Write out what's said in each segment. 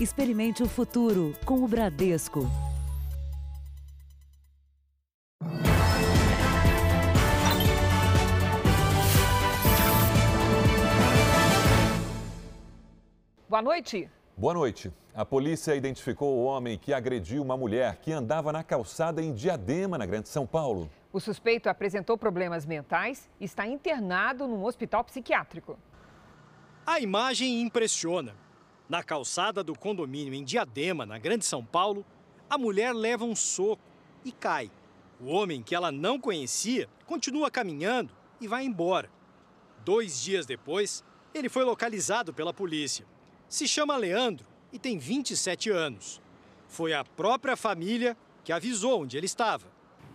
Experimente o futuro com o Bradesco. Boa noite. Boa noite. A polícia identificou o homem que agrediu uma mulher que andava na calçada em Diadema, na Grande São Paulo. O suspeito apresentou problemas mentais e está internado num hospital psiquiátrico. A imagem impressiona. Na calçada do condomínio em Diadema, na Grande São Paulo, a mulher leva um soco e cai. O homem que ela não conhecia continua caminhando e vai embora. Dois dias depois, ele foi localizado pela polícia. Se chama Leandro e tem 27 anos. Foi a própria família que avisou onde ele estava.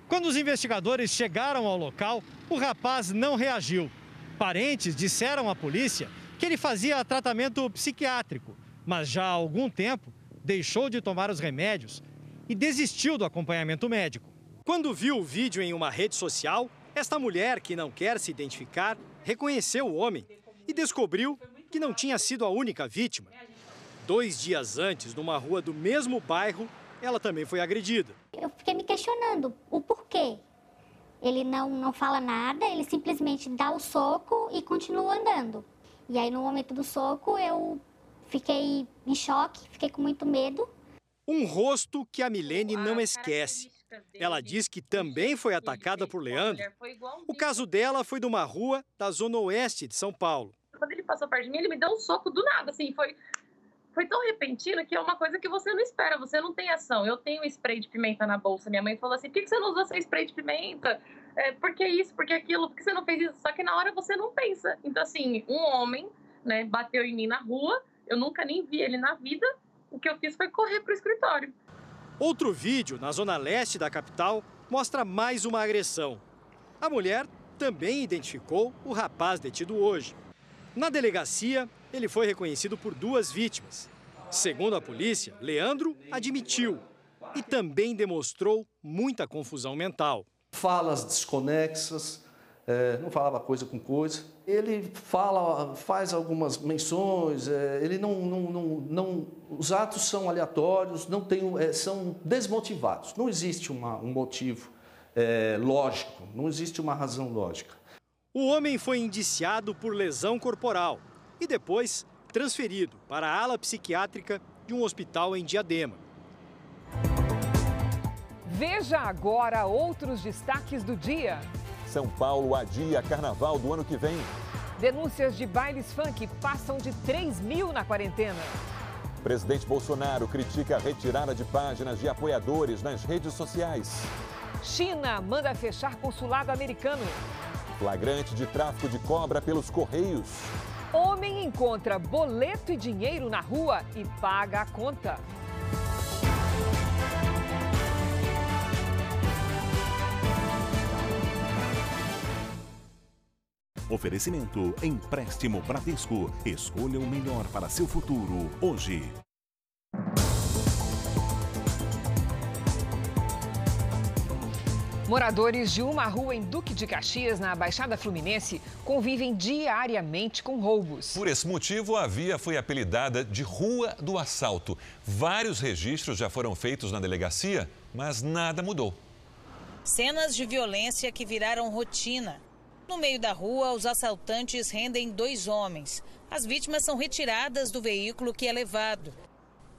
Quando os investigadores chegaram ao local, o rapaz não reagiu. Parentes disseram à polícia que ele fazia tratamento psiquiátrico, mas já há algum tempo deixou de tomar os remédios e desistiu do acompanhamento médico. Quando viu o vídeo em uma rede social, esta mulher, que não quer se identificar, reconheceu o homem e descobriu que não tinha sido a única vítima. Dois dias antes, numa rua do mesmo bairro, ela também foi agredida. Eu fiquei me questionando o porquê. Ele não, não fala nada, ele simplesmente dá o soco e continua andando. E aí, no momento do soco, eu fiquei em choque, fiquei com muito medo. Um rosto que a Milene não esquece. Ela diz que também foi atacada por Leandro. O caso dela foi de uma rua da zona oeste de São Paulo quando ele passou perto de mim, ele me deu um soco do nada, assim, foi, foi tão repentino que é uma coisa que você não espera, você não tem ação. Eu tenho spray de pimenta na bolsa, minha mãe falou assim, por que você não usou seu spray de pimenta? É, por que isso, por que aquilo, por que você não fez isso? Só que na hora você não pensa. Então, assim, um homem, né, bateu em mim na rua, eu nunca nem vi ele na vida, o que eu fiz foi correr pro escritório. Outro vídeo, na zona leste da capital, mostra mais uma agressão. A mulher também identificou o rapaz detido hoje. Na delegacia, ele foi reconhecido por duas vítimas. Segundo a polícia, Leandro admitiu e também demonstrou muita confusão mental. Falas desconexas, é, não falava coisa com coisa. Ele fala, faz algumas menções, é, ele não, não, não, não, os atos são aleatórios, não tem, é, são desmotivados. Não existe uma, um motivo é, lógico, não existe uma razão lógica. O homem foi indiciado por lesão corporal e depois transferido para a ala psiquiátrica de um hospital em Diadema. Veja agora outros destaques do dia. São Paulo adia carnaval do ano que vem. Denúncias de bailes funk passam de 3 mil na quarentena. Presidente Bolsonaro critica a retirada de páginas de apoiadores nas redes sociais. China manda fechar consulado americano. Flagrante de tráfico de cobra pelos Correios. Homem encontra boleto e dinheiro na rua e paga a conta. Oferecimento Empréstimo Bradesco. Escolha o melhor para seu futuro hoje. Moradores de uma rua em Duque de Caxias, na Baixada Fluminense, convivem diariamente com roubos. Por esse motivo, a via foi apelidada de Rua do Assalto. Vários registros já foram feitos na delegacia, mas nada mudou. Cenas de violência que viraram rotina. No meio da rua, os assaltantes rendem dois homens. As vítimas são retiradas do veículo que é levado.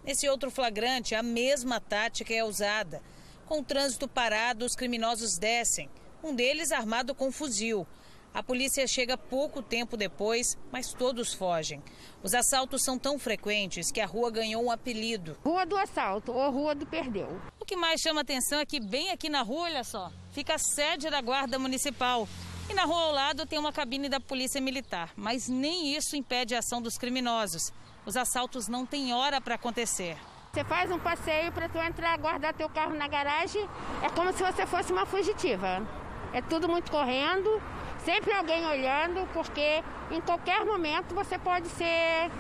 Nesse outro flagrante, a mesma tática é usada. Com o trânsito parado, os criminosos descem, um deles armado com fuzil. A polícia chega pouco tempo depois, mas todos fogem. Os assaltos são tão frequentes que a rua ganhou um apelido. Rua do assalto ou Rua do perdeu. O que mais chama atenção é que bem aqui na rua, olha só, fica a sede da Guarda Municipal. E na rua ao lado tem uma cabine da Polícia Militar, mas nem isso impede a ação dos criminosos. Os assaltos não têm hora para acontecer. Você faz um passeio para tu entrar, guardar teu carro na garagem, é como se você fosse uma fugitiva. É tudo muito correndo, sempre alguém olhando, porque em qualquer momento você pode ser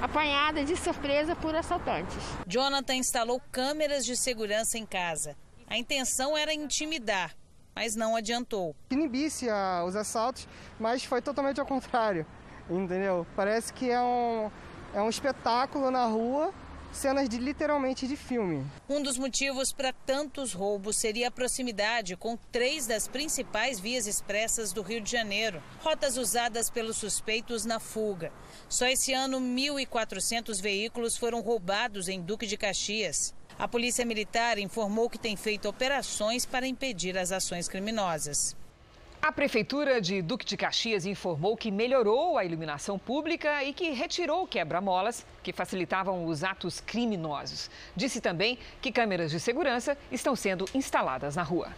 apanhada de surpresa por assaltantes. Jonathan instalou câmeras de segurança em casa. A intenção era intimidar, mas não adiantou. Inibisse os assaltos, mas foi totalmente ao contrário, entendeu? Parece que é um, é um espetáculo na rua cenas de literalmente de filme. Um dos motivos para tantos roubos seria a proximidade com três das principais vias expressas do Rio de Janeiro, rotas usadas pelos suspeitos na fuga. Só esse ano, 1.400 veículos foram roubados em Duque de Caxias. A Polícia Militar informou que tem feito operações para impedir as ações criminosas. A Prefeitura de Duque de Caxias informou que melhorou a iluminação pública e que retirou quebra-molas que facilitavam os atos criminosos. Disse também que câmeras de segurança estão sendo instaladas na rua.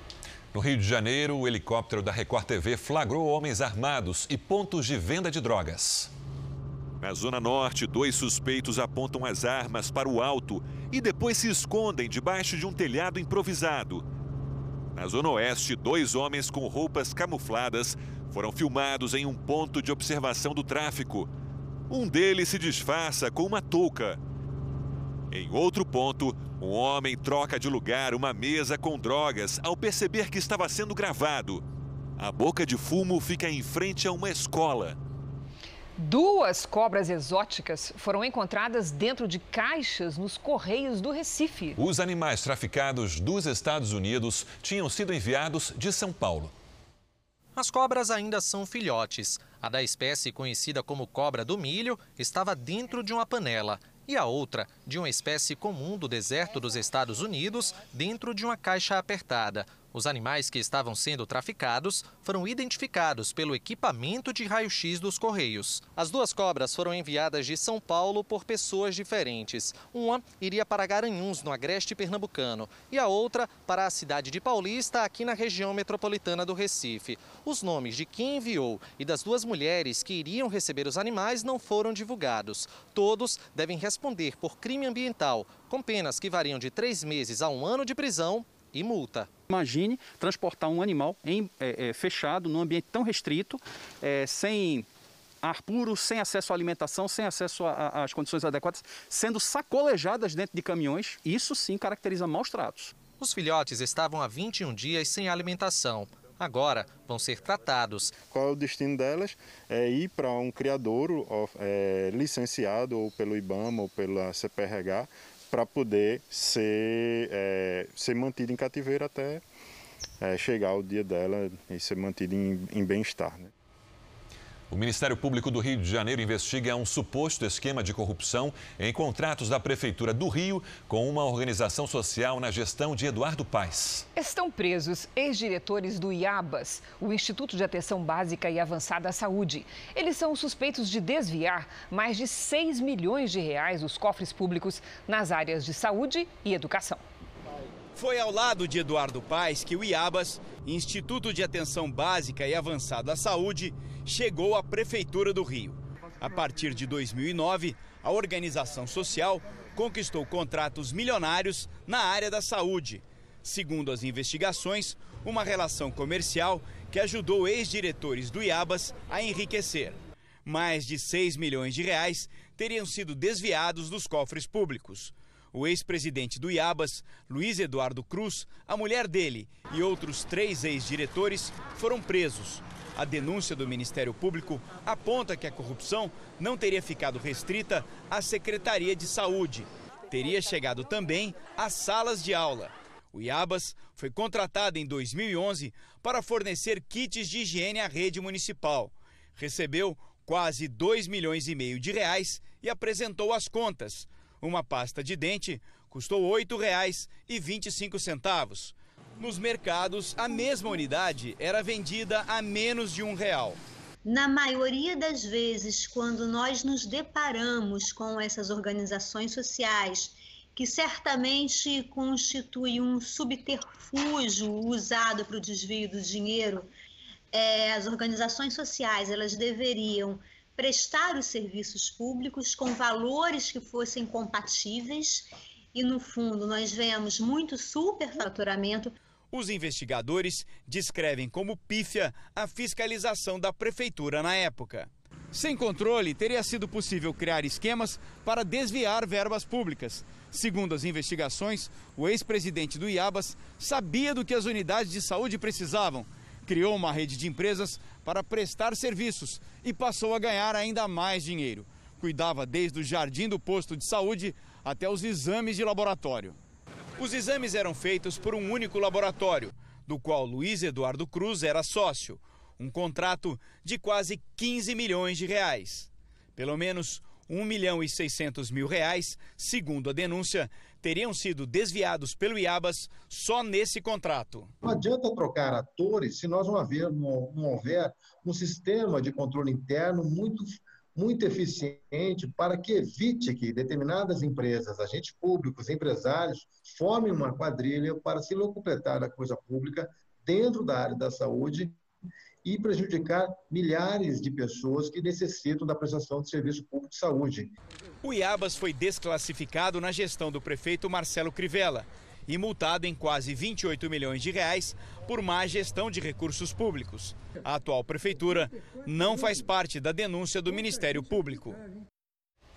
No Rio de Janeiro, o helicóptero da Record TV flagrou homens armados e pontos de venda de drogas. Na Zona Norte, dois suspeitos apontam as armas para o alto e depois se escondem debaixo de um telhado improvisado. Na Zona Oeste, dois homens com roupas camufladas foram filmados em um ponto de observação do tráfico. Um deles se disfarça com uma touca. Em outro ponto, um homem troca de lugar uma mesa com drogas ao perceber que estava sendo gravado. A boca de fumo fica em frente a uma escola. Duas cobras exóticas foram encontradas dentro de caixas nos Correios do Recife. Os animais traficados dos Estados Unidos tinham sido enviados de São Paulo. As cobras ainda são filhotes. A da espécie conhecida como cobra do milho estava dentro de uma panela e a outra, de uma espécie comum do deserto dos Estados Unidos, dentro de uma caixa apertada. Os animais que estavam sendo traficados foram identificados pelo equipamento de raio-x dos Correios. As duas cobras foram enviadas de São Paulo por pessoas diferentes. Uma iria para Garanhuns, no agreste pernambucano, e a outra para a cidade de Paulista, aqui na região metropolitana do Recife. Os nomes de quem enviou e das duas mulheres que iriam receber os animais não foram divulgados. Todos devem responder por crime ambiental, com penas que variam de três meses a um ano de prisão e multa. Imagine transportar um animal em, é, é, fechado, num ambiente tão restrito, é, sem ar puro, sem acesso à alimentação, sem acesso às condições adequadas, sendo sacolejadas dentro de caminhões. Isso sim caracteriza maus tratos. Os filhotes estavam há 21 dias sem alimentação. Agora vão ser tratados. Qual é o destino delas? É ir para um criadouro é, licenciado ou pelo IBAMA ou pela CPRH para poder ser, é, ser mantida em cativeiro até é, chegar o dia dela e ser mantida em, em bem-estar. Né? O Ministério Público do Rio de Janeiro investiga um suposto esquema de corrupção em contratos da Prefeitura do Rio com uma organização social na gestão de Eduardo Paes. Estão presos ex-diretores do IABAS, o Instituto de Atenção Básica e Avançada à Saúde. Eles são suspeitos de desviar mais de 6 milhões de reais dos cofres públicos nas áreas de saúde e educação. Foi ao lado de Eduardo Paes que o IABAS, Instituto de Atenção Básica e Avançada à Saúde, chegou à Prefeitura do Rio. A partir de 2009, a organização social conquistou contratos milionários na área da saúde. Segundo as investigações, uma relação comercial que ajudou ex-diretores do IABAS a enriquecer. Mais de 6 milhões de reais teriam sido desviados dos cofres públicos. O ex-presidente do IABAS, Luiz Eduardo Cruz, a mulher dele e outros três ex-diretores foram presos. A denúncia do Ministério Público aponta que a corrupção não teria ficado restrita à Secretaria de Saúde. Teria chegado também às salas de aula. O IABAS foi contratado em 2011 para fornecer kits de higiene à rede municipal. Recebeu quase 2 milhões e meio de reais e apresentou as contas. Uma pasta de dente custou R$ 8,25. Nos mercados, a mesma unidade era vendida a menos de um real. Na maioria das vezes, quando nós nos deparamos com essas organizações sociais, que certamente constituem um subterfúgio usado para o desvio do dinheiro, é, as organizações sociais elas deveriam prestar os serviços públicos com valores que fossem compatíveis e no fundo nós vemos muito superfaturamento. Os investigadores descrevem como pífia a fiscalização da prefeitura na época. Sem controle, teria sido possível criar esquemas para desviar verbas públicas. Segundo as investigações, o ex-presidente do IABAS sabia do que as unidades de saúde precisavam, criou uma rede de empresas para prestar serviços e passou a ganhar ainda mais dinheiro. cuidava desde o jardim do posto de saúde até os exames de laboratório. Os exames eram feitos por um único laboratório, do qual Luiz Eduardo Cruz era sócio. Um contrato de quase 15 milhões de reais. Pelo menos 1 milhão e 600 mil reais, segundo a denúncia, teriam sido desviados pelo Iabas só nesse contrato. Não adianta trocar atores se nós não, haver, não, não houver um sistema de controle interno muito muito eficiente para que evite que determinadas empresas, agentes públicos, empresários, formem uma quadrilha para se locupletar da coisa pública dentro da área da saúde e prejudicar milhares de pessoas que necessitam da prestação de serviço público de saúde. O Iabas foi desclassificado na gestão do prefeito Marcelo Crivella e multado em quase 28 milhões de reais por má gestão de recursos públicos. A atual prefeitura não faz parte da denúncia do Ministério Público.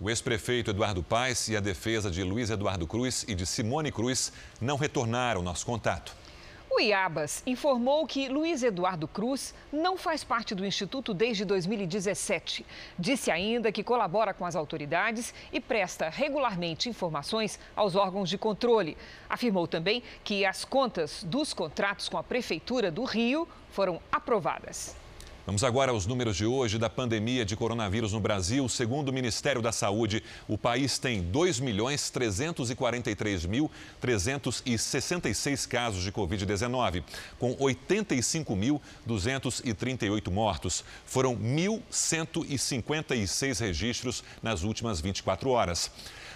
O ex-prefeito Eduardo Paes e a defesa de Luiz Eduardo Cruz e de Simone Cruz não retornaram nosso contato. O IABAS informou que Luiz Eduardo Cruz não faz parte do Instituto desde 2017. Disse ainda que colabora com as autoridades e presta regularmente informações aos órgãos de controle. Afirmou também que as contas dos contratos com a Prefeitura do Rio foram aprovadas. Vamos agora aos números de hoje da pandemia de coronavírus no Brasil. Segundo o Ministério da Saúde, o país tem 2.343.366 casos de Covid-19, com 85.238 mortos. Foram 1.156 registros nas últimas 24 horas.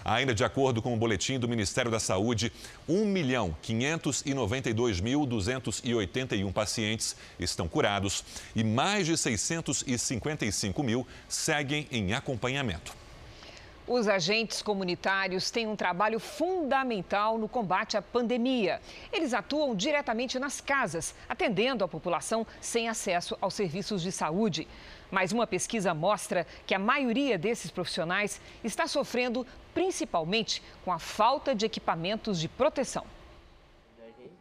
Ainda de acordo com o boletim do Ministério da Saúde, 1.592.281 pacientes estão curados e mais de 655 mil seguem em acompanhamento. Os agentes comunitários têm um trabalho fundamental no combate à pandemia. Eles atuam diretamente nas casas, atendendo a população sem acesso aos serviços de saúde. Mas uma pesquisa mostra que a maioria desses profissionais está sofrendo principalmente com a falta de equipamentos de proteção.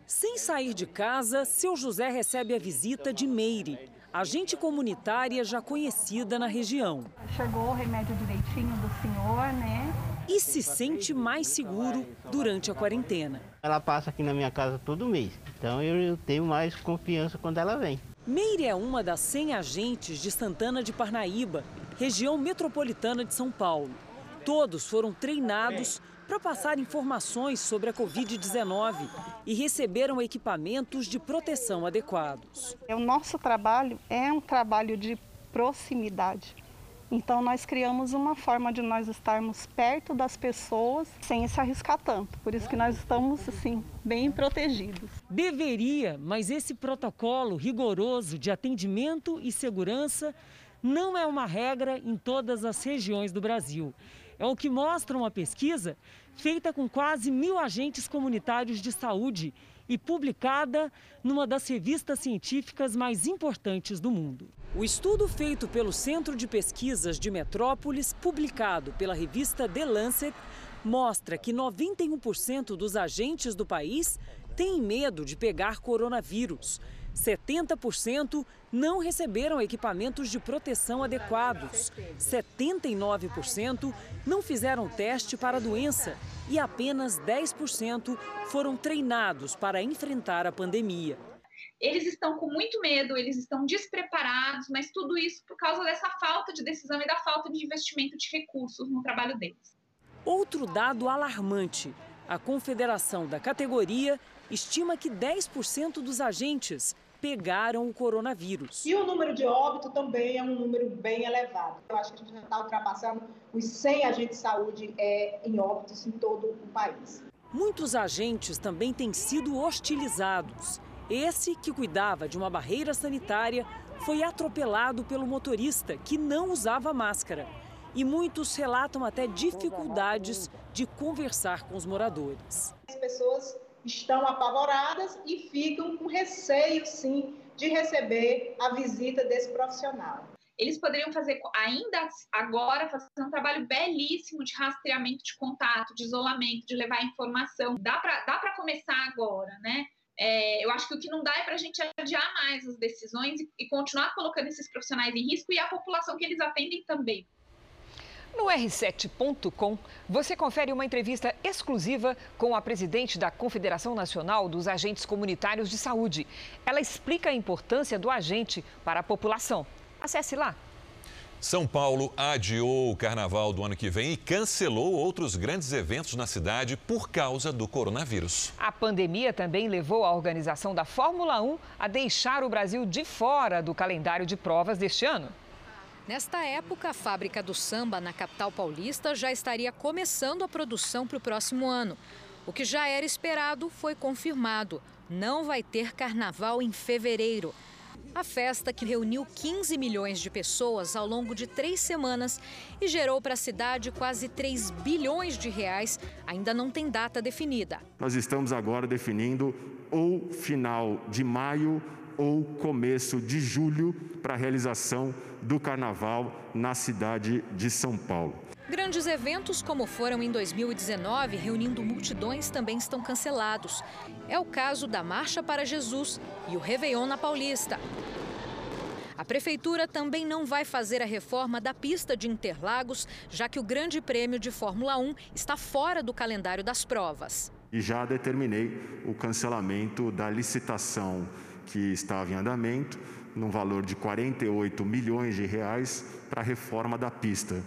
Sem sair de casa, seu José recebe a visita de Meire, agente comunitária já conhecida na região. Chegou o remédio direitinho do senhor, né? E se sente mais seguro durante a quarentena. Ela passa aqui na minha casa todo mês, então eu tenho mais confiança quando ela vem. Meire é uma das 100 agentes de Santana de Parnaíba, região metropolitana de São Paulo. Todos foram treinados para passar informações sobre a Covid-19 e receberam equipamentos de proteção adequados. O nosso trabalho é um trabalho de proximidade. Então nós criamos uma forma de nós estarmos perto das pessoas sem se arriscar tanto. Por isso que nós estamos assim bem protegidos. Deveria, mas esse protocolo rigoroso de atendimento e segurança não é uma regra em todas as regiões do Brasil. É o que mostra uma pesquisa feita com quase mil agentes comunitários de saúde e publicada numa das revistas científicas mais importantes do mundo. O estudo feito pelo Centro de Pesquisas de Metrópolis, publicado pela revista The Lancet, mostra que 91% dos agentes do país têm medo de pegar coronavírus. 70% não receberam equipamentos de proteção adequados. 79% não fizeram teste para a doença e apenas 10% foram treinados para enfrentar a pandemia. Eles estão com muito medo, eles estão despreparados, mas tudo isso por causa dessa falta de decisão e da falta de investimento de recursos no trabalho deles. Outro dado alarmante: a confederação da categoria estima que 10% dos agentes pegaram o coronavírus. E o número de óbito também é um número bem elevado. Eu acho que a gente já está ultrapassando os 100 agentes de saúde é, em óbitos em todo o país. Muitos agentes também têm sido hostilizados. Esse, que cuidava de uma barreira sanitária, foi atropelado pelo motorista que não usava máscara. E muitos relatam até dificuldades de conversar com os moradores. As pessoas estão apavoradas e ficam com receio, sim, de receber a visita desse profissional. Eles poderiam fazer, ainda agora, fazer um trabalho belíssimo de rastreamento de contato, de isolamento, de levar informação. Dá para começar agora, né? É, eu acho que o que não dá é para a gente adiar mais as decisões e, e continuar colocando esses profissionais em risco e a população que eles atendem também. No R7.com, você confere uma entrevista exclusiva com a presidente da Confederação Nacional dos Agentes Comunitários de Saúde. Ela explica a importância do agente para a população. Acesse lá. São Paulo adiou o carnaval do ano que vem e cancelou outros grandes eventos na cidade por causa do coronavírus. A pandemia também levou a organização da Fórmula 1 a deixar o Brasil de fora do calendário de provas deste ano. Nesta época, a fábrica do samba na capital paulista já estaria começando a produção para o próximo ano. O que já era esperado foi confirmado: não vai ter carnaval em fevereiro. A festa, que reuniu 15 milhões de pessoas ao longo de três semanas e gerou para a cidade quase 3 bilhões de reais, ainda não tem data definida. Nós estamos agora definindo ou final de maio ou começo de julho para a realização do carnaval na cidade de São Paulo. Grandes eventos, como foram em 2019, reunindo multidões, também estão cancelados. É o caso da Marcha para Jesus e o Réveillon na Paulista. A prefeitura também não vai fazer a reforma da pista de Interlagos, já que o Grande Prêmio de Fórmula 1 está fora do calendário das provas. E já determinei o cancelamento da licitação que estava em andamento, no valor de 48 milhões de reais, para a reforma da pista.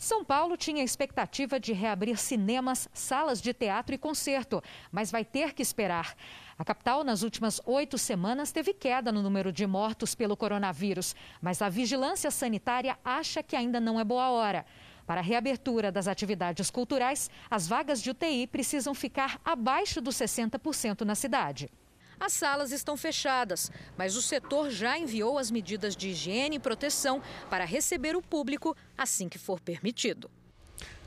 São Paulo tinha expectativa de reabrir cinemas, salas de teatro e concerto, mas vai ter que esperar. A capital, nas últimas oito semanas, teve queda no número de mortos pelo coronavírus, mas a vigilância sanitária acha que ainda não é boa hora. Para a reabertura das atividades culturais, as vagas de UTI precisam ficar abaixo dos 60% na cidade. As salas estão fechadas, mas o setor já enviou as medidas de higiene e proteção para receber o público assim que for permitido.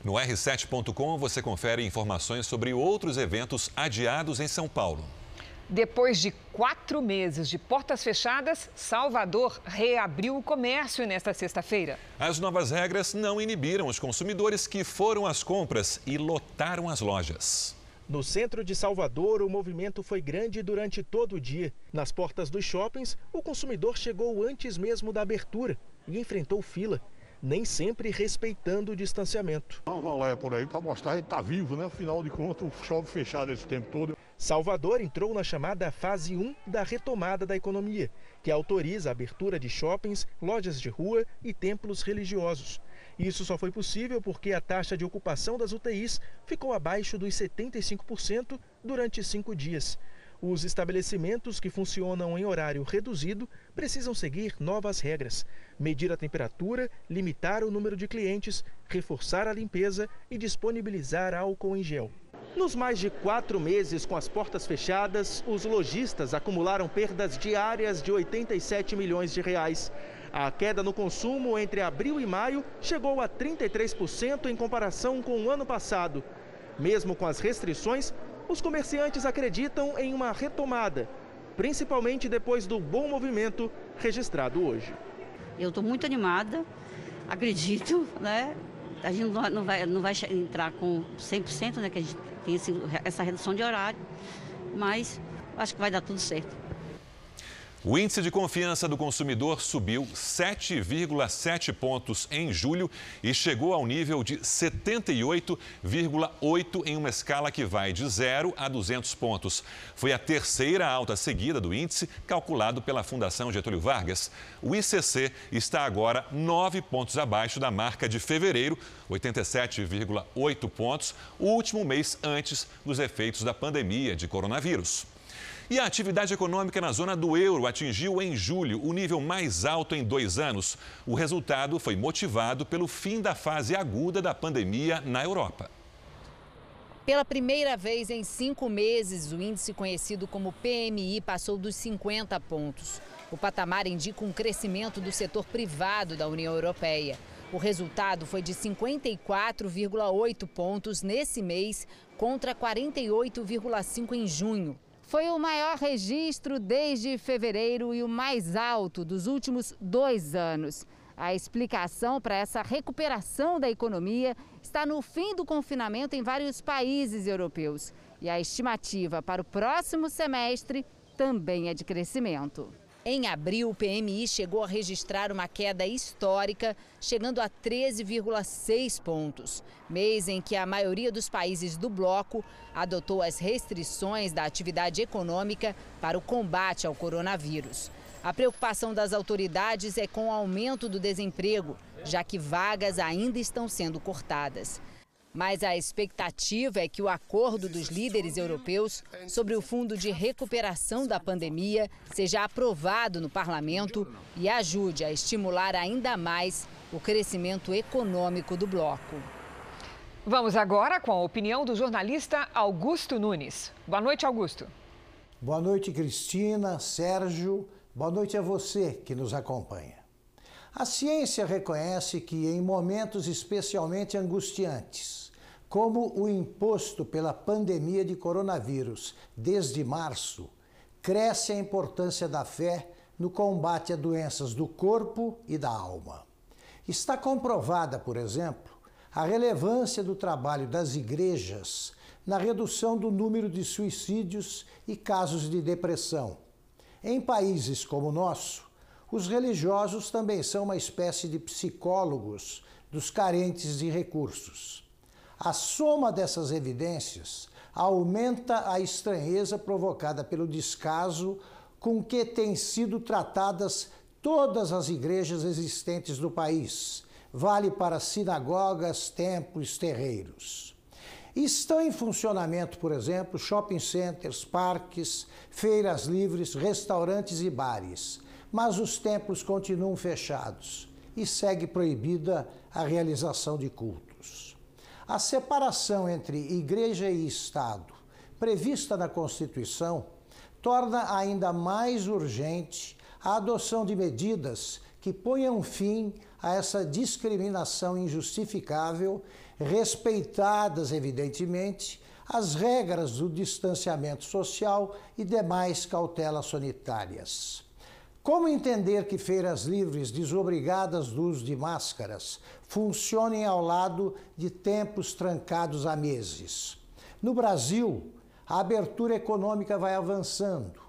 No R7.com você confere informações sobre outros eventos adiados em São Paulo. Depois de quatro meses de portas fechadas, Salvador reabriu o comércio nesta sexta-feira. As novas regras não inibiram os consumidores que foram às compras e lotaram as lojas. No centro de Salvador, o movimento foi grande durante todo o dia. Nas portas dos shoppings, o consumidor chegou antes mesmo da abertura e enfrentou fila, nem sempre respeitando o distanciamento. Vamos lá por aí para mostrar que está vivo, né? Afinal de contas, o shopping fechado esse tempo todo. Salvador entrou na chamada fase 1 da retomada da economia, que autoriza a abertura de shoppings, lojas de rua e templos religiosos. Isso só foi possível porque a taxa de ocupação das UTIs ficou abaixo dos 75% durante cinco dias. Os estabelecimentos que funcionam em horário reduzido precisam seguir novas regras: medir a temperatura, limitar o número de clientes, reforçar a limpeza e disponibilizar álcool em gel. Nos mais de quatro meses com as portas fechadas, os lojistas acumularam perdas diárias de 87 milhões de reais. A queda no consumo entre abril e maio chegou a 33% em comparação com o ano passado. Mesmo com as restrições, os comerciantes acreditam em uma retomada, principalmente depois do bom movimento registrado hoje. Eu estou muito animada, acredito, né? A gente não vai, não vai entrar com 100%, né? Que a gente tem essa redução de horário, mas acho que vai dar tudo certo. O índice de confiança do consumidor subiu 7,7 pontos em julho e chegou ao nível de 78,8 em uma escala que vai de 0 a 200 pontos. Foi a terceira alta seguida do índice, calculado pela Fundação Getúlio Vargas. O ICC está agora 9 pontos abaixo da marca de fevereiro, 87,8 pontos, o último mês antes dos efeitos da pandemia de coronavírus. E a atividade econômica na zona do euro atingiu em julho o nível mais alto em dois anos. O resultado foi motivado pelo fim da fase aguda da pandemia na Europa. Pela primeira vez em cinco meses, o índice conhecido como PMI passou dos 50 pontos. O patamar indica um crescimento do setor privado da União Europeia. O resultado foi de 54,8 pontos nesse mês, contra 48,5 em junho. Foi o maior registro desde fevereiro e o mais alto dos últimos dois anos. A explicação para essa recuperação da economia está no fim do confinamento em vários países europeus. E a estimativa para o próximo semestre também é de crescimento. Em abril, o PMI chegou a registrar uma queda histórica, chegando a 13,6 pontos, mês em que a maioria dos países do bloco adotou as restrições da atividade econômica para o combate ao coronavírus. A preocupação das autoridades é com o aumento do desemprego, já que vagas ainda estão sendo cortadas. Mas a expectativa é que o acordo dos líderes europeus sobre o fundo de recuperação da pandemia seja aprovado no parlamento e ajude a estimular ainda mais o crescimento econômico do bloco. Vamos agora com a opinião do jornalista Augusto Nunes. Boa noite, Augusto. Boa noite, Cristina, Sérgio. Boa noite a você que nos acompanha. A ciência reconhece que em momentos especialmente angustiantes, como o imposto pela pandemia de coronavírus desde março, cresce a importância da fé no combate a doenças do corpo e da alma. Está comprovada, por exemplo, a relevância do trabalho das igrejas na redução do número de suicídios e casos de depressão. Em países como o nosso, os religiosos também são uma espécie de psicólogos dos carentes de recursos. A soma dessas evidências aumenta a estranheza provocada pelo descaso com que têm sido tratadas todas as igrejas existentes no país. Vale para sinagogas, templos, terreiros. Estão em funcionamento, por exemplo, shopping centers, parques, feiras livres, restaurantes e bares. Mas os templos continuam fechados e segue proibida a realização de cultos. A separação entre igreja e Estado, prevista na Constituição, torna ainda mais urgente a adoção de medidas que ponham fim a essa discriminação injustificável, respeitadas, evidentemente, as regras do distanciamento social e demais cautelas sanitárias. Como entender que feiras livres desobrigadas do uso de máscaras funcionem ao lado de tempos trancados há meses? No Brasil, a abertura econômica vai avançando,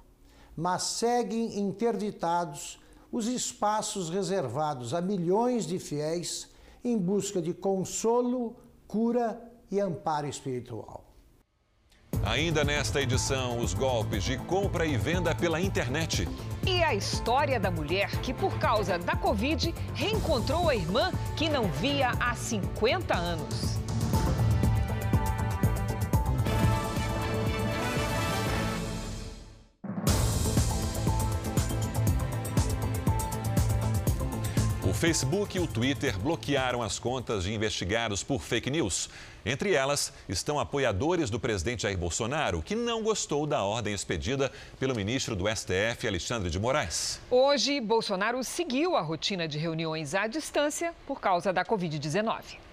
mas seguem interditados os espaços reservados a milhões de fiéis em busca de consolo, cura e amparo espiritual. Ainda nesta edição, os golpes de compra e venda pela internet. E a história da mulher que, por causa da Covid, reencontrou a irmã que não via há 50 anos. Facebook e o Twitter bloquearam as contas de investigados por fake news. Entre elas estão apoiadores do presidente Jair Bolsonaro, que não gostou da ordem expedida pelo ministro do STF, Alexandre de Moraes. Hoje, Bolsonaro seguiu a rotina de reuniões à distância por causa da Covid-19.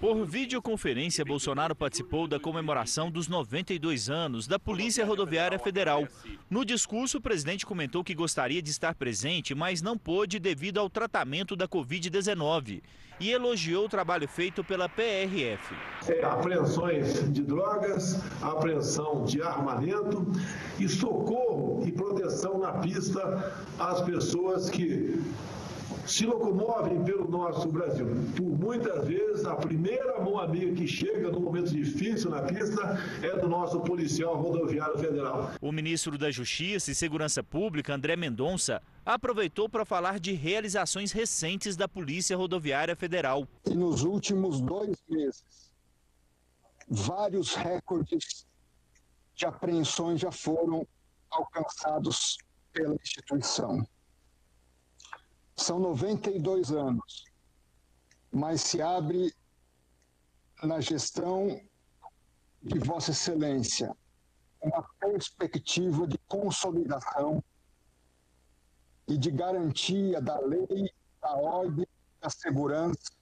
Por videoconferência, Bolsonaro participou da comemoração dos 92 anos da Polícia Rodoviária Federal. No discurso, o presidente comentou que gostaria de estar presente, mas não pôde devido ao tratamento da Covid-19 e elogiou o trabalho feito pela PRF. Apreensões de drogas, apreensão de armamento e socorro e proteção na pista às pessoas que se locomovem pelo nosso Brasil. Por muitas vezes, a primeira mão amiga que chega no momento difícil na pista é do nosso policial rodoviário federal. O ministro da Justiça e Segurança Pública, André Mendonça, aproveitou para falar de realizações recentes da Polícia Rodoviária Federal. E nos últimos dois meses, vários recordes de apreensões já foram alcançados pela instituição. São 92 anos, mas se abre na gestão de Vossa Excelência uma perspectiva de consolidação e de garantia da lei, da ordem, da segurança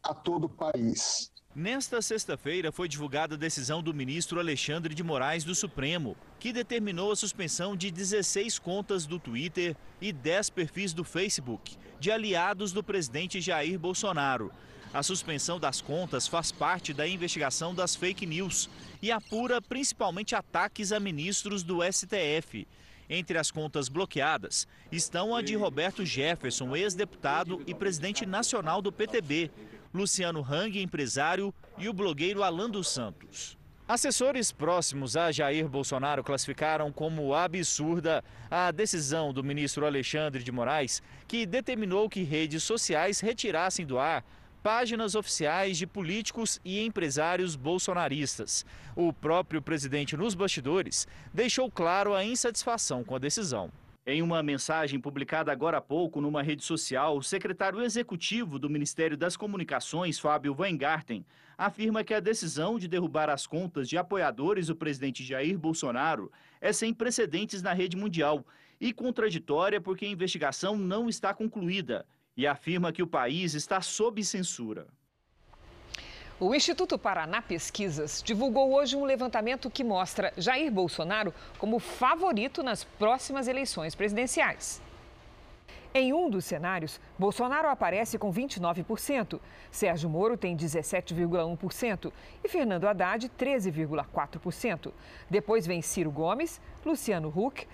a todo o país. Nesta sexta-feira foi divulgada a decisão do ministro Alexandre de Moraes do Supremo, que determinou a suspensão de 16 contas do Twitter e 10 perfis do Facebook de aliados do presidente Jair Bolsonaro. A suspensão das contas faz parte da investigação das fake news e apura principalmente ataques a ministros do STF. Entre as contas bloqueadas estão a de Roberto Jefferson, ex-deputado e presidente nacional do PTB, Luciano Hang, empresário, e o blogueiro Alan dos Santos. Assessores próximos a Jair Bolsonaro classificaram como absurda a decisão do ministro Alexandre de Moraes, que determinou que redes sociais retirassem do ar páginas oficiais de políticos e empresários bolsonaristas. O próprio presidente, nos bastidores, deixou claro a insatisfação com a decisão. Em uma mensagem publicada agora há pouco numa rede social, o secretário executivo do Ministério das Comunicações, Fábio Weingarten, afirma que a decisão de derrubar as contas de apoiadores do presidente Jair Bolsonaro é sem precedentes na rede mundial e contraditória porque a investigação não está concluída e afirma que o país está sob censura. O Instituto Paraná Pesquisas divulgou hoje um levantamento que mostra Jair Bolsonaro como favorito nas próximas eleições presidenciais. Em um dos cenários, Bolsonaro aparece com 29%, Sérgio Moro tem 17,1% e Fernando Haddad 13,4%. Depois vem Ciro Gomes, Luciano Huck,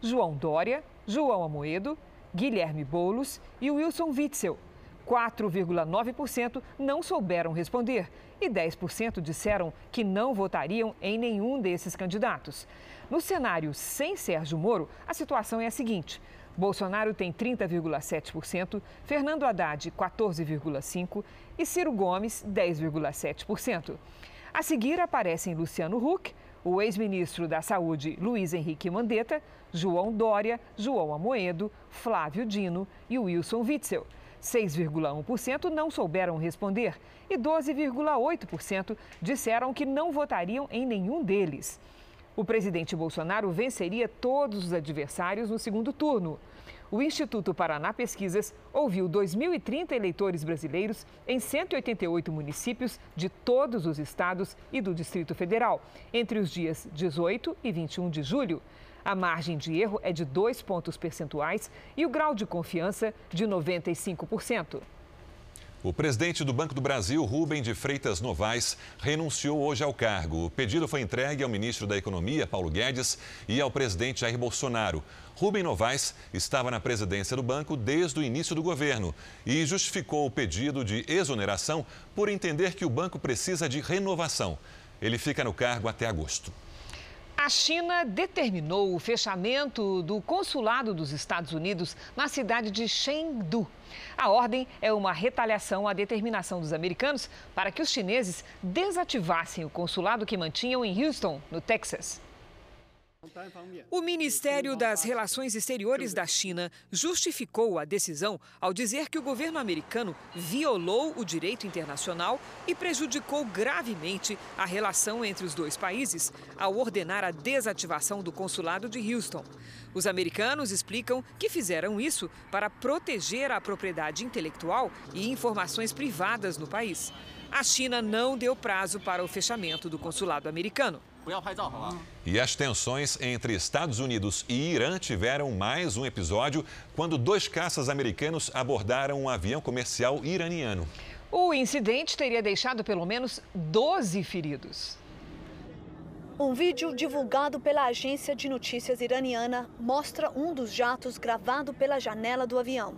João Dória, João Amoedo, Guilherme Boulos e Wilson Witzel. 4,9% não souberam responder e 10% disseram que não votariam em nenhum desses candidatos. No cenário sem Sérgio Moro, a situação é a seguinte: Bolsonaro tem 30,7%, Fernando Haddad 14,5% e Ciro Gomes 10,7%. A seguir aparecem Luciano Huck, o ex-ministro da Saúde Luiz Henrique Mandetta, João Dória, João Amoedo, Flávio Dino e Wilson Witzel. 6,1% não souberam responder e 12,8% disseram que não votariam em nenhum deles. O presidente Bolsonaro venceria todos os adversários no segundo turno. O Instituto Paraná Pesquisas ouviu 2.030 eleitores brasileiros em 188 municípios de todos os estados e do Distrito Federal, entre os dias 18 e 21 de julho. A margem de erro é de dois pontos percentuais e o grau de confiança de 95%. O presidente do Banco do Brasil, Rubem de Freitas Novaes, renunciou hoje ao cargo. O pedido foi entregue ao ministro da Economia, Paulo Guedes, e ao presidente Jair Bolsonaro. Rubem Novaes estava na presidência do banco desde o início do governo e justificou o pedido de exoneração por entender que o banco precisa de renovação. Ele fica no cargo até agosto. A China determinou o fechamento do consulado dos Estados Unidos na cidade de Chengdu. A ordem é uma retaliação à determinação dos americanos para que os chineses desativassem o consulado que mantinham em Houston, no Texas. O Ministério das Relações Exteriores da China justificou a decisão ao dizer que o governo americano violou o direito internacional e prejudicou gravemente a relação entre os dois países ao ordenar a desativação do consulado de Houston. Os americanos explicam que fizeram isso para proteger a propriedade intelectual e informações privadas no país. A China não deu prazo para o fechamento do consulado americano. E as tensões entre Estados Unidos e Irã tiveram mais um episódio quando dois caças americanos abordaram um avião comercial iraniano. O incidente teria deixado pelo menos 12 feridos. Um vídeo divulgado pela agência de notícias iraniana mostra um dos jatos gravado pela janela do avião.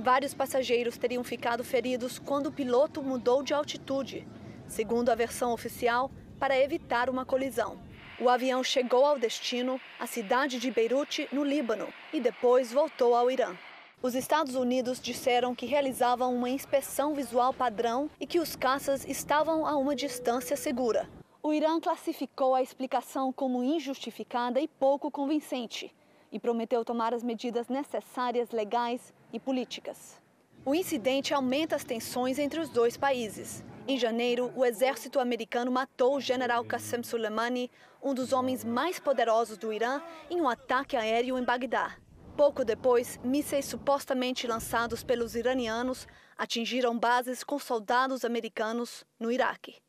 Vários passageiros teriam ficado feridos quando o piloto mudou de altitude. Segundo a versão oficial, para evitar uma colisão. O avião chegou ao destino, a cidade de Beirute, no Líbano, e depois voltou ao Irã. Os Estados Unidos disseram que realizavam uma inspeção visual padrão e que os caças estavam a uma distância segura. O Irã classificou a explicação como injustificada e pouco convincente e prometeu tomar as medidas necessárias legais e políticas. O incidente aumenta as tensões entre os dois países. Em janeiro, o exército americano matou o general Qasem Soleimani, um dos homens mais poderosos do Irã, em um ataque aéreo em Bagdá. Pouco depois, mísseis supostamente lançados pelos iranianos atingiram bases com soldados americanos no Iraque.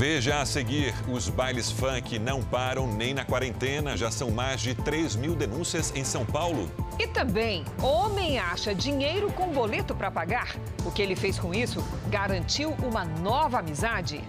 Veja a seguir: os bailes funk não param nem na quarentena. Já são mais de 3 mil denúncias em São Paulo. E também, homem acha dinheiro com boleto para pagar. O que ele fez com isso garantiu uma nova amizade.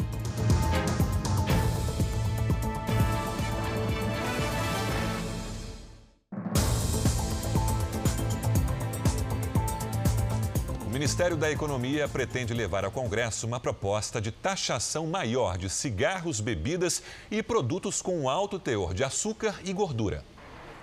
Ministério da Economia pretende levar ao Congresso uma proposta de taxação maior de cigarros, bebidas e produtos com alto teor de açúcar e gordura.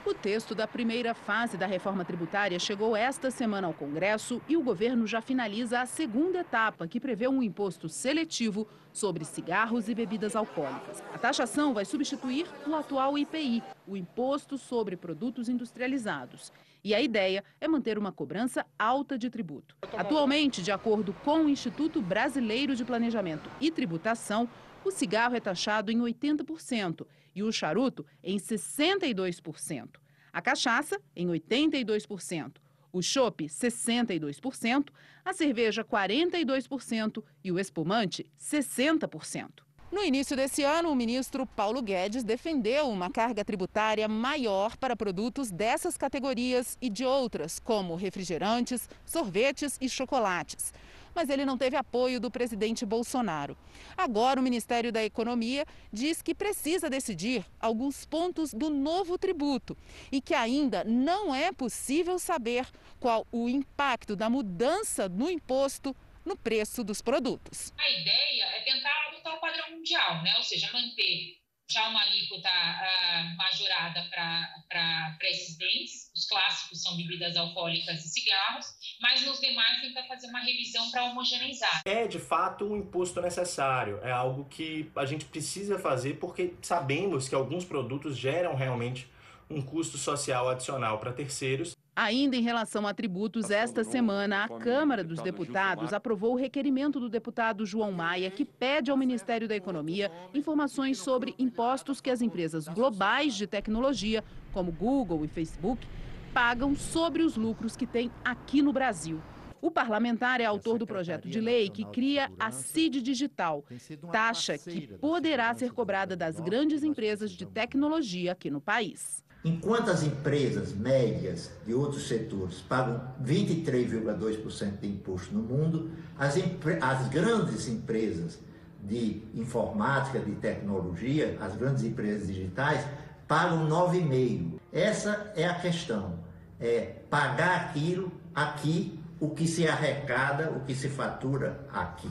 O texto da primeira fase da reforma tributária chegou esta semana ao Congresso e o governo já finaliza a segunda etapa, que prevê um imposto seletivo sobre cigarros e bebidas alcoólicas. A taxação vai substituir o atual IPI, o Imposto sobre Produtos Industrializados. E a ideia é manter uma cobrança alta de tributo. Atualmente, de acordo com o Instituto Brasileiro de Planejamento e Tributação, o cigarro é taxado em 80% e o charuto em 62%. A cachaça em 82%, o chopp 62%, a cerveja 42% e o espumante 60%. No início desse ano, o ministro Paulo Guedes defendeu uma carga tributária maior para produtos dessas categorias e de outras, como refrigerantes, sorvetes e chocolates mas ele não teve apoio do presidente Bolsonaro. Agora, o Ministério da Economia diz que precisa decidir alguns pontos do novo tributo e que ainda não é possível saber qual o impacto da mudança no imposto no preço dos produtos. A ideia é tentar adotar o padrão mundial, né? ou seja, manter já uma alíquota uh, majorada para esses bens, os clássicos são bebidas alcoólicas e cigarros, mas nos demais tentar fazer uma revisão para homogeneizar. É de fato um imposto necessário, é algo que a gente precisa fazer porque sabemos que alguns produtos geram realmente um custo social adicional para terceiros Ainda em relação a tributos, esta semana a Câmara dos Deputados aprovou o requerimento do deputado João Maia, que pede ao Ministério da Economia informações sobre impostos que as empresas globais de tecnologia, como Google e Facebook, pagam sobre os lucros que têm aqui no Brasil. O parlamentar é autor do projeto de lei que cria a CID Digital, taxa que poderá ser cobrada das grandes empresas de tecnologia aqui no país. Enquanto as empresas médias de outros setores pagam 23,2% de imposto no mundo, as, as grandes empresas de informática, de tecnologia, as grandes empresas digitais, pagam 9,5%. Essa é a questão, é pagar aquilo aqui, o que se arrecada, o que se fatura aqui.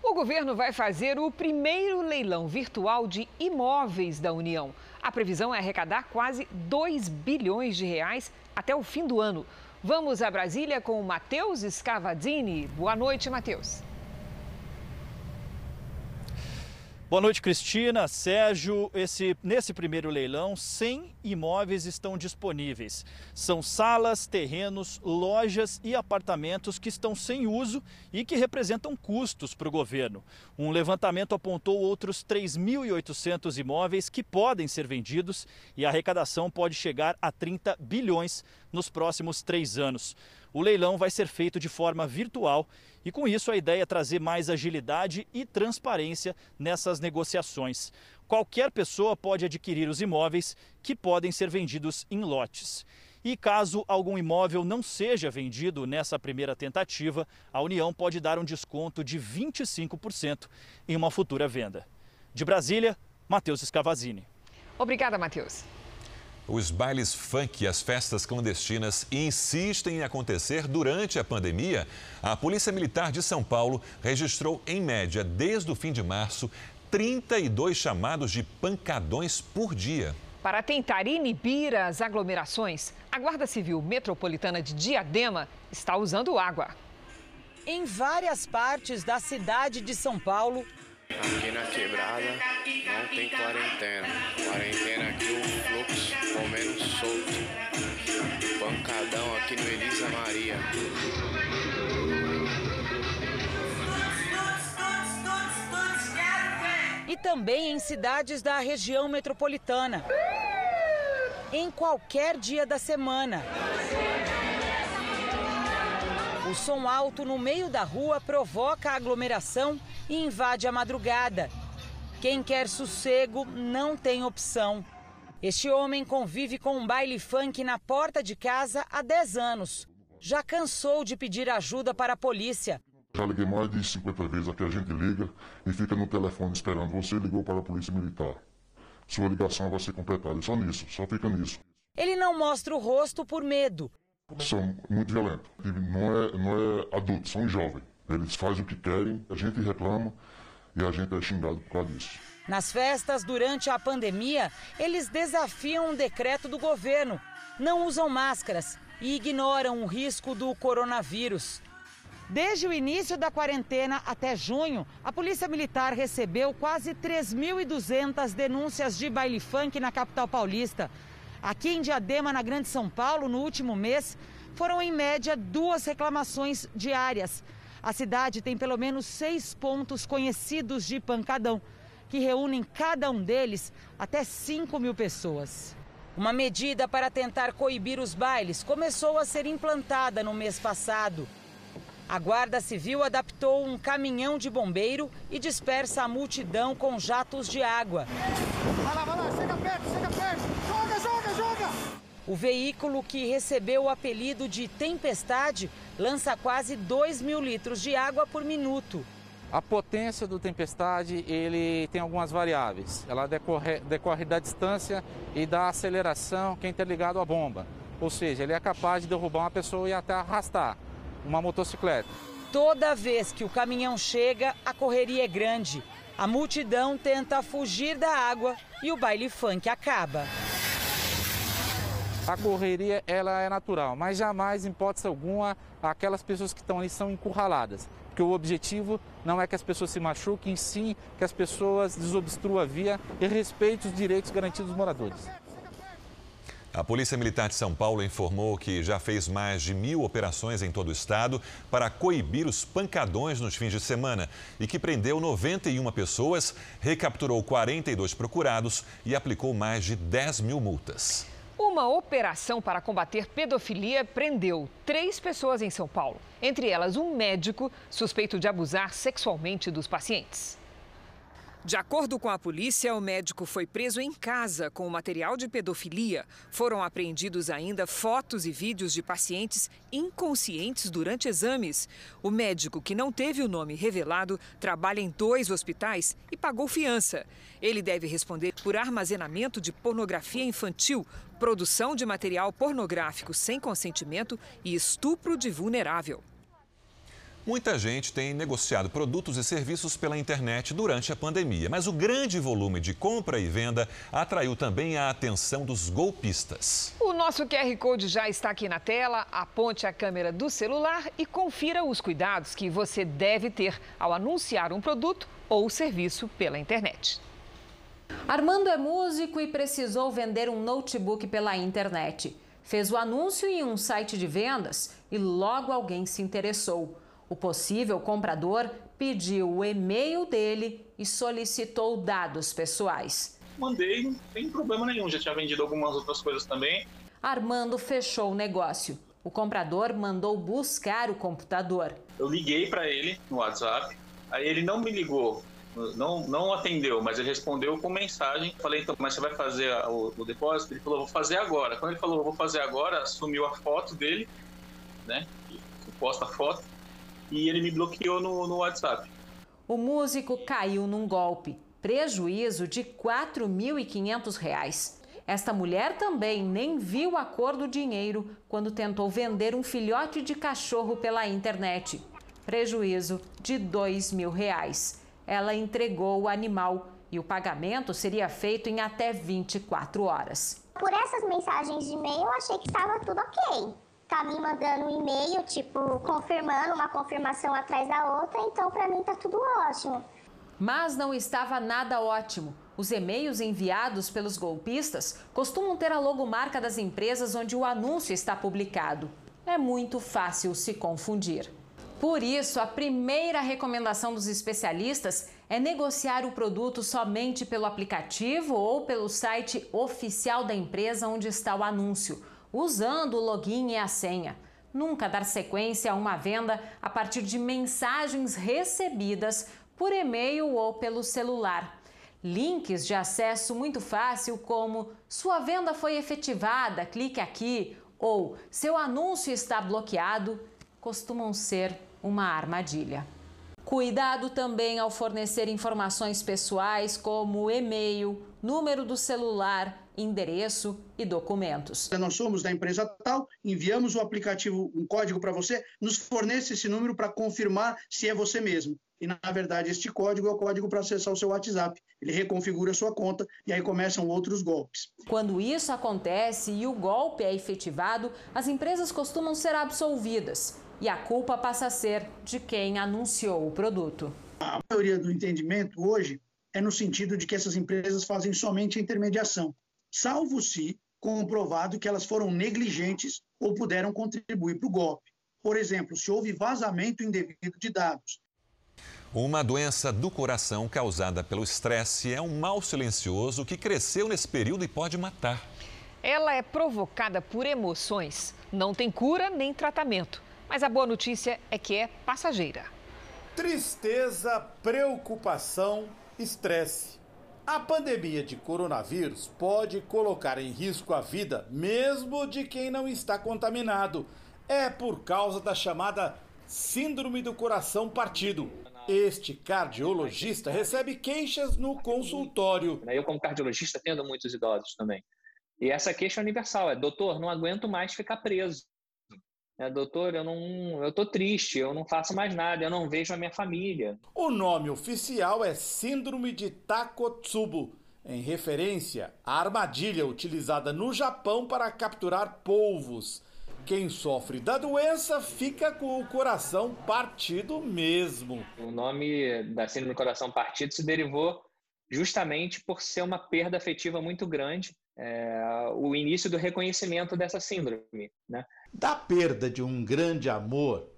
O governo vai fazer o primeiro leilão virtual de imóveis da União. A previsão é arrecadar quase 2 bilhões de reais até o fim do ano. Vamos a Brasília com o Matheus Scavadini. Boa noite, Matheus. Boa noite, Cristina. Sérgio, esse, nesse primeiro leilão, 100 imóveis estão disponíveis. São salas, terrenos, lojas e apartamentos que estão sem uso e que representam custos para o governo. Um levantamento apontou outros 3.800 imóveis que podem ser vendidos e a arrecadação pode chegar a 30 bilhões nos próximos três anos. O leilão vai ser feito de forma virtual e, com isso, a ideia é trazer mais agilidade e transparência nessas negociações. Qualquer pessoa pode adquirir os imóveis que podem ser vendidos em lotes. E caso algum imóvel não seja vendido nessa primeira tentativa, a União pode dar um desconto de 25% em uma futura venda. De Brasília, Matheus Scavazini. Obrigada, Matheus. Os bailes funk e as festas clandestinas insistem em acontecer durante a pandemia. A Polícia Militar de São Paulo registrou, em média, desde o fim de março, 32 chamados de pancadões por dia. Para tentar inibir as aglomerações, a Guarda Civil Metropolitana de Diadema está usando água. Em várias partes da cidade de São Paulo, Aqui na quebrada não tem quarentena. Quarentena aqui o fluxo comendo solto. Pancadão aqui no Elisa Maria. E também em cidades da região metropolitana. Em qualquer dia da semana. O som alto no meio da rua provoca aglomeração e invade a madrugada. Quem quer sossego não tem opção. Este homem convive com um baile funk na porta de casa há 10 anos. Já cansou de pedir ajuda para a polícia. Já liguei mais de 50 vezes, aqui a gente liga e fica no telefone esperando. Você ligou para a polícia militar. Sua ligação vai ser completada. Só nisso, só fica nisso. Ele não mostra o rosto por medo. São muito violentos. Não é, não é adulto, são jovens. Eles fazem o que querem, a gente reclama e a gente é xingado por causa disso. Nas festas durante a pandemia, eles desafiam um decreto do governo, não usam máscaras e ignoram o risco do coronavírus. Desde o início da quarentena até junho, a Polícia Militar recebeu quase 3.200 denúncias de baile funk na capital paulista. Aqui em Diadema, na Grande São Paulo, no último mês, foram em média duas reclamações diárias. A cidade tem pelo menos seis pontos conhecidos de pancadão, que reúnem cada um deles até 5 mil pessoas. Uma medida para tentar coibir os bailes começou a ser implantada no mês passado. A Guarda Civil adaptou um caminhão de bombeiro e dispersa a multidão com jatos de água. Vai lá, vai lá, chega perto, chega perto. O veículo que recebeu o apelido de Tempestade lança quase 2 mil litros de água por minuto. A potência do Tempestade ele tem algumas variáveis. Ela decorre, decorre da distância e da aceleração que é interligado à bomba. Ou seja, ele é capaz de derrubar uma pessoa e até arrastar uma motocicleta. Toda vez que o caminhão chega, a correria é grande. A multidão tenta fugir da água e o baile funk acaba. A correria ela é natural, mas jamais, em hipótese alguma, aquelas pessoas que estão ali são encurraladas. Porque o objetivo não é que as pessoas se machuquem, sim que as pessoas desobstruam a via e respeitem os direitos garantidos dos moradores. A Polícia Militar de São Paulo informou que já fez mais de mil operações em todo o estado para coibir os pancadões nos fins de semana e que prendeu 91 pessoas, recapturou 42 procurados e aplicou mais de 10 mil multas. Uma operação para combater pedofilia prendeu três pessoas em São Paulo, entre elas um médico suspeito de abusar sexualmente dos pacientes. De acordo com a polícia, o médico foi preso em casa com material de pedofilia. Foram apreendidos ainda fotos e vídeos de pacientes inconscientes durante exames. O médico, que não teve o nome revelado, trabalha em dois hospitais e pagou fiança. Ele deve responder por armazenamento de pornografia infantil, produção de material pornográfico sem consentimento e estupro de vulnerável. Muita gente tem negociado produtos e serviços pela internet durante a pandemia, mas o grande volume de compra e venda atraiu também a atenção dos golpistas. O nosso QR Code já está aqui na tela. Aponte a câmera do celular e confira os cuidados que você deve ter ao anunciar um produto ou serviço pela internet. Armando é músico e precisou vender um notebook pela internet. Fez o anúncio em um site de vendas e logo alguém se interessou. O possível comprador pediu o e-mail dele e solicitou dados pessoais. Mandei, não tem problema nenhum, já tinha vendido algumas outras coisas também. Armando fechou o negócio. O comprador mandou buscar o computador. Eu liguei para ele no WhatsApp, aí ele não me ligou, não, não atendeu, mas ele respondeu com mensagem. Falei, então, mas você vai fazer o, o depósito? Ele falou, vou fazer agora. Quando ele falou, vou fazer agora, sumiu a foto dele, né? Suposta foto e ele me bloqueou no, no WhatsApp. O músico caiu num golpe, prejuízo de R$ 4.500. Esta mulher também nem viu a cor do dinheiro quando tentou vender um filhote de cachorro pela internet. Prejuízo de 2 mil reais. Ela entregou o animal e o pagamento seria feito em até 24 horas. Por essas mensagens de e-mail, eu achei que estava tudo ok tá me mandando um e-mail, tipo, confirmando uma confirmação atrás da outra, então para mim tá tudo ótimo. Mas não estava nada ótimo. Os e-mails enviados pelos golpistas costumam ter a logomarca das empresas onde o anúncio está publicado. É muito fácil se confundir. Por isso, a primeira recomendação dos especialistas é negociar o produto somente pelo aplicativo ou pelo site oficial da empresa onde está o anúncio usando o login e a senha. Nunca dar sequência a uma venda a partir de mensagens recebidas por e-mail ou pelo celular. Links de acesso muito fácil, como sua venda foi efetivada, clique aqui, ou seu anúncio está bloqueado, costumam ser uma armadilha. Cuidado também ao fornecer informações pessoais como e-mail, número do celular, endereço e documentos. Nós somos da empresa tal, enviamos o aplicativo, um código para você, nos fornece esse número para confirmar se é você mesmo. E, na verdade, este código é o código para acessar o seu WhatsApp. Ele reconfigura a sua conta e aí começam outros golpes. Quando isso acontece e o golpe é efetivado, as empresas costumam ser absolvidas e a culpa passa a ser de quem anunciou o produto. A maioria do entendimento hoje é no sentido de que essas empresas fazem somente a intermediação, salvo se comprovado que elas foram negligentes ou puderam contribuir para o golpe. Por exemplo, se houve vazamento indevido de dados, uma doença do coração causada pelo estresse é um mal silencioso que cresceu nesse período e pode matar. Ela é provocada por emoções, não tem cura nem tratamento. Mas a boa notícia é que é passageira. Tristeza, preocupação, estresse. A pandemia de coronavírus pode colocar em risco a vida mesmo de quem não está contaminado. É por causa da chamada Síndrome do Coração Partido este cardiologista recebe queixas no consultório. Eu, como cardiologista, atendo muitos idosos também. E essa queixa é universal é: doutor, não aguento mais ficar preso. É, doutor, eu não, eu tô triste, eu não faço mais nada, eu não vejo a minha família. O nome oficial é Síndrome de Takotsubo, em referência à armadilha utilizada no Japão para capturar polvos. Quem sofre da doença fica com o coração partido mesmo. O nome da síndrome do coração partido se derivou justamente por ser uma perda afetiva muito grande, é, o início do reconhecimento dessa síndrome. Né? Da perda de um grande amor,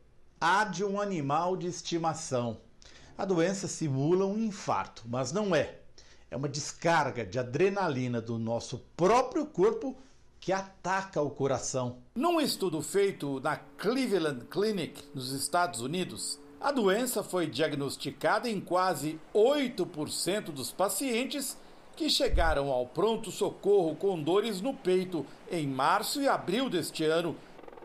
há de um animal de estimação. A doença simula um infarto, mas não é. É uma descarga de adrenalina do nosso próprio corpo que ataca o coração. Num estudo feito na Cleveland Clinic, nos Estados Unidos, a doença foi diagnosticada em quase 8% dos pacientes que chegaram ao pronto-socorro com dores no peito em março e abril deste ano.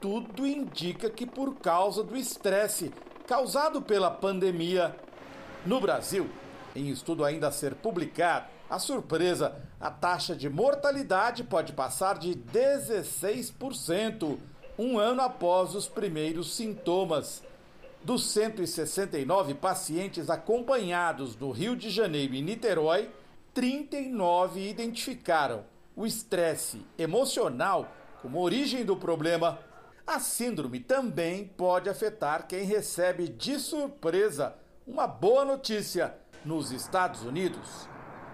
Tudo indica que por causa do estresse causado pela pandemia. No Brasil, em estudo ainda a ser publicado, a surpresa, a taxa de mortalidade pode passar de 16%, um ano após os primeiros sintomas. Dos 169 pacientes acompanhados no Rio de Janeiro e Niterói, 39 identificaram o estresse emocional como origem do problema. A síndrome também pode afetar quem recebe de surpresa uma boa notícia. Nos Estados Unidos,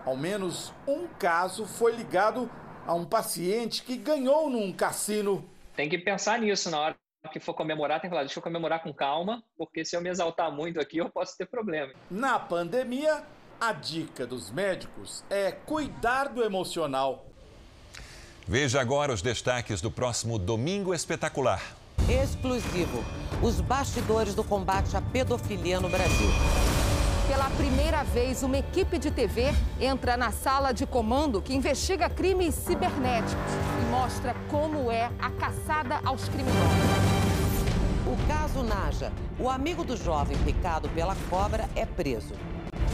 ao menos um caso foi ligado a um paciente que ganhou num cassino. Tem que pensar nisso na hora que for comemorar, tem que falar, deixa eu comemorar com calma, porque se eu me exaltar muito aqui, eu posso ter problema. Na pandemia, a dica dos médicos é cuidar do emocional. Veja agora os destaques do próximo Domingo Espetacular. Exclusivo: os bastidores do combate à pedofilia no Brasil. Pela primeira vez, uma equipe de TV entra na sala de comando que investiga crimes cibernéticos e mostra como é a caçada aos criminosos. O caso Naja. O amigo do jovem picado pela cobra é preso.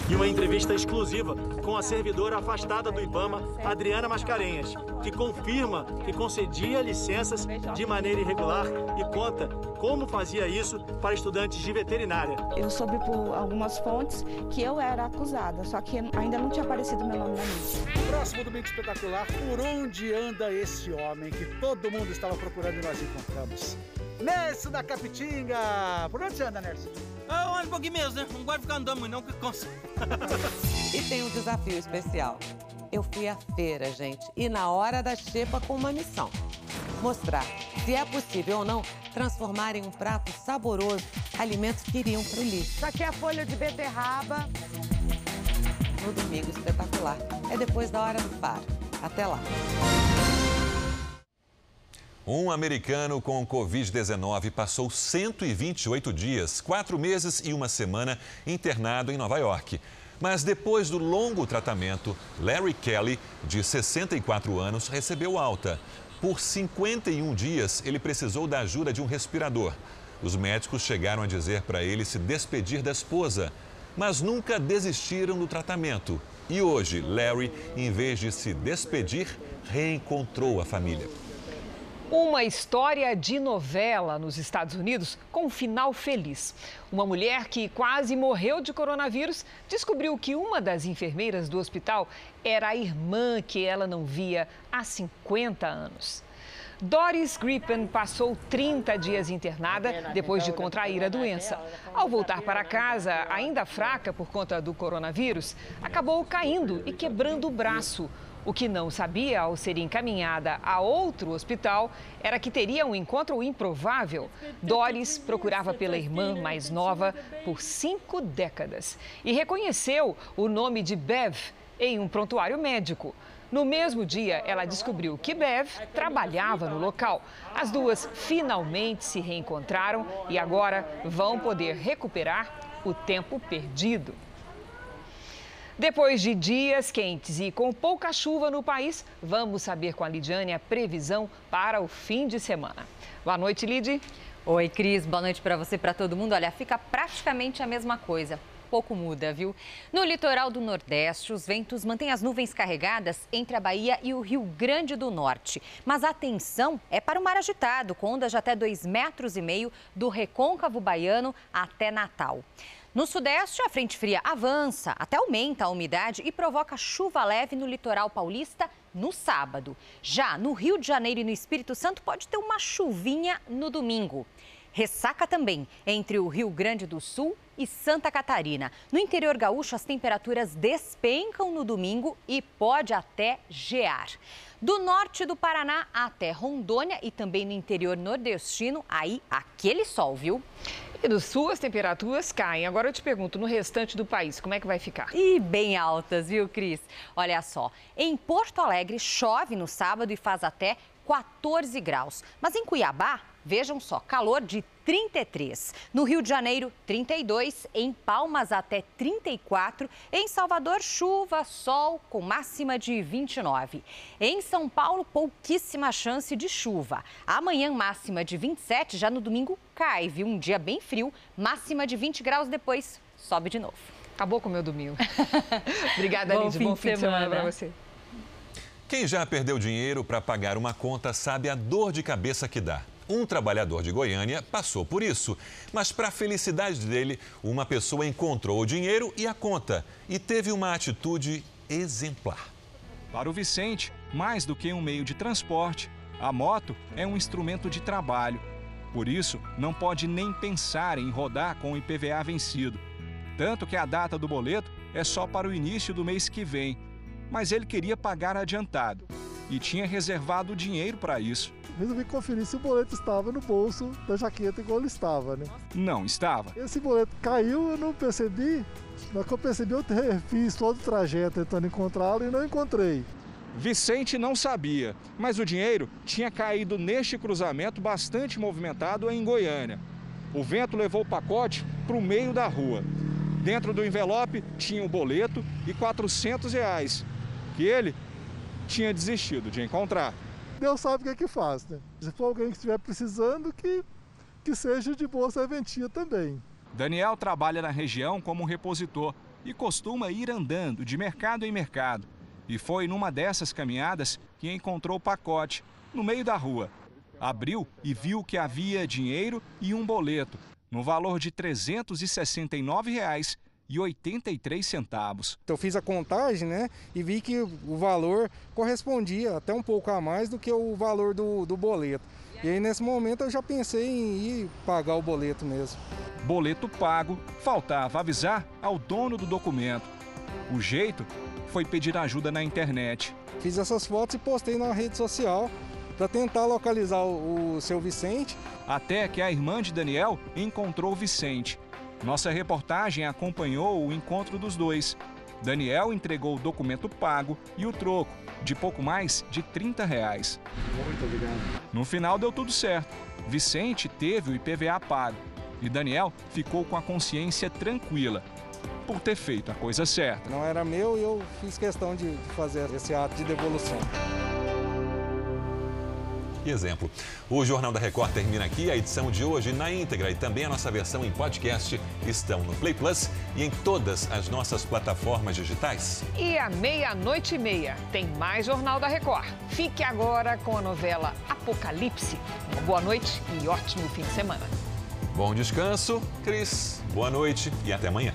E uma entrevista exclusiva com a servidora afastada do IBAMA, Adriana Mascarenhas, que confirma que concedia licenças de maneira irregular e conta como fazia isso para estudantes de veterinária. Eu soube por algumas fontes que eu era acusada, só que ainda não tinha aparecido meu nome na lista. Próximo domingo espetacular, por onde anda esse homem que todo mundo estava procurando e nós encontramos? Nerso da Capitinga! Por onde você anda, Nerso? Eu ando um pouquinho mesmo, né? Não gosto de ficar andando muito, não, que cansa. e tem um desafio especial. Eu fui à feira, gente, e na hora da xepa com uma missão. Mostrar se é possível ou não transformar em um prato saboroso alimentos que iriam para lixo. Isso aqui é a folha de beterraba. No domingo espetacular. É depois da hora do faro. Até lá. Um americano com Covid-19 passou 128 dias, quatro meses e uma semana internado em Nova York. Mas depois do longo tratamento, Larry Kelly, de 64 anos, recebeu alta. Por 51 dias, ele precisou da ajuda de um respirador. Os médicos chegaram a dizer para ele se despedir da esposa, mas nunca desistiram do tratamento. E hoje, Larry, em vez de se despedir, reencontrou a família. Uma história de novela nos Estados Unidos com um final feliz. Uma mulher que quase morreu de coronavírus descobriu que uma das enfermeiras do hospital era a irmã que ela não via há 50 anos. Doris Gripen passou 30 dias internada depois de contrair a doença. Ao voltar para casa, ainda fraca por conta do coronavírus, acabou caindo e quebrando o braço. O que não sabia ao ser encaminhada a outro hospital era que teria um encontro improvável. Doris procurava pela irmã mais nova por cinco décadas e reconheceu o nome de Bev em um prontuário médico. No mesmo dia, ela descobriu que Bev trabalhava no local. As duas finalmente se reencontraram e agora vão poder recuperar o tempo perdido. Depois de dias quentes e com pouca chuva no país, vamos saber com a Lidiane a previsão para o fim de semana. Boa noite, Lid. Oi, Cris. Boa noite para você, para todo mundo. Olha, fica praticamente a mesma coisa. Pouco muda, viu? No litoral do Nordeste, os ventos mantêm as nuvens carregadas entre a Bahia e o Rio Grande do Norte. Mas a atenção é para o mar agitado, com ondas de até 2,5 metros e meio do recôncavo baiano até Natal. No sudeste, a frente fria avança, até aumenta a umidade e provoca chuva leve no litoral paulista no sábado. Já no Rio de Janeiro e no Espírito Santo, pode ter uma chuvinha no domingo. Ressaca também entre o Rio Grande do Sul e Santa Catarina. No interior gaúcho, as temperaturas despencam no domingo e pode até gear. Do norte do Paraná até Rondônia e também no interior nordestino, aí aquele sol, viu? E do sul as temperaturas caem. Agora eu te pergunto, no restante do país, como é que vai ficar? E bem altas, viu, Cris? Olha só, em Porto Alegre chove no sábado e faz até 14 graus. Mas em Cuiabá, vejam só, calor de 33. No Rio de Janeiro, 32. Em Palmas, até 34. Em Salvador, chuva, sol, com máxima de 29. Em São Paulo, pouquíssima chance de chuva. Amanhã, máxima de 27. Já no domingo, cai, viu? Um dia bem frio, máxima de 20 graus. Depois, sobe de novo. Acabou com o meu domingo. Obrigada, Bom Bom fim de semana semana. para você. Quem já perdeu dinheiro para pagar uma conta sabe a dor de cabeça que dá. Um trabalhador de Goiânia passou por isso, mas para a felicidade dele, uma pessoa encontrou o dinheiro e a conta e teve uma atitude exemplar. Para o Vicente, mais do que um meio de transporte, a moto é um instrumento de trabalho. Por isso, não pode nem pensar em rodar com o IPVA vencido. Tanto que a data do boleto é só para o início do mês que vem. Mas ele queria pagar adiantado e tinha reservado o dinheiro para isso. Resolvi conferir se o boleto estava no bolso da jaqueta igual ele estava, né? Não estava. Esse boleto caiu, eu não percebi. Na que eu percebi, eu fiz todo o trajeto tentando encontrá-lo e não encontrei. Vicente não sabia, mas o dinheiro tinha caído neste cruzamento bastante movimentado em Goiânia. O vento levou o pacote para o meio da rua. Dentro do envelope tinha um boleto e 400 reais, que ele tinha desistido de encontrar. Deus sabe o que é que faz, né? Se for alguém que estiver precisando, que, que seja de boa serventia também. Daniel trabalha na região como repositor e costuma ir andando de mercado em mercado. E foi numa dessas caminhadas que encontrou o pacote, no meio da rua. Abriu e viu que havia dinheiro e um boleto, no valor de R$ 369,83. Eu fiz a contagem, né, e vi que o valor correspondia até um pouco a mais do que o valor do, do boleto. E aí, nesse momento, eu já pensei em ir pagar o boleto mesmo. Boleto pago, faltava avisar ao dono do documento. O jeito foi pedir ajuda na internet. Fiz essas fotos e postei na rede social para tentar localizar o, o seu Vicente. Até que a irmã de Daniel encontrou o Vicente. Nossa reportagem acompanhou o encontro dos dois. Daniel entregou o documento pago e o troco, de pouco mais de 30 reais. Muito obrigado. No final deu tudo certo. Vicente teve o IPVA pago e Daniel ficou com a consciência tranquila por ter feito a coisa certa. Não era meu e eu fiz questão de fazer esse ato de devolução. E exemplo. O Jornal da Record termina aqui. A edição de hoje na íntegra e também a nossa versão em podcast estão no Play Plus e em todas as nossas plataformas digitais. E à meia-noite e meia tem mais Jornal da Record. Fique agora com a novela Apocalipse. Uma boa noite e ótimo fim de semana. Bom descanso, Cris. Boa noite e até amanhã.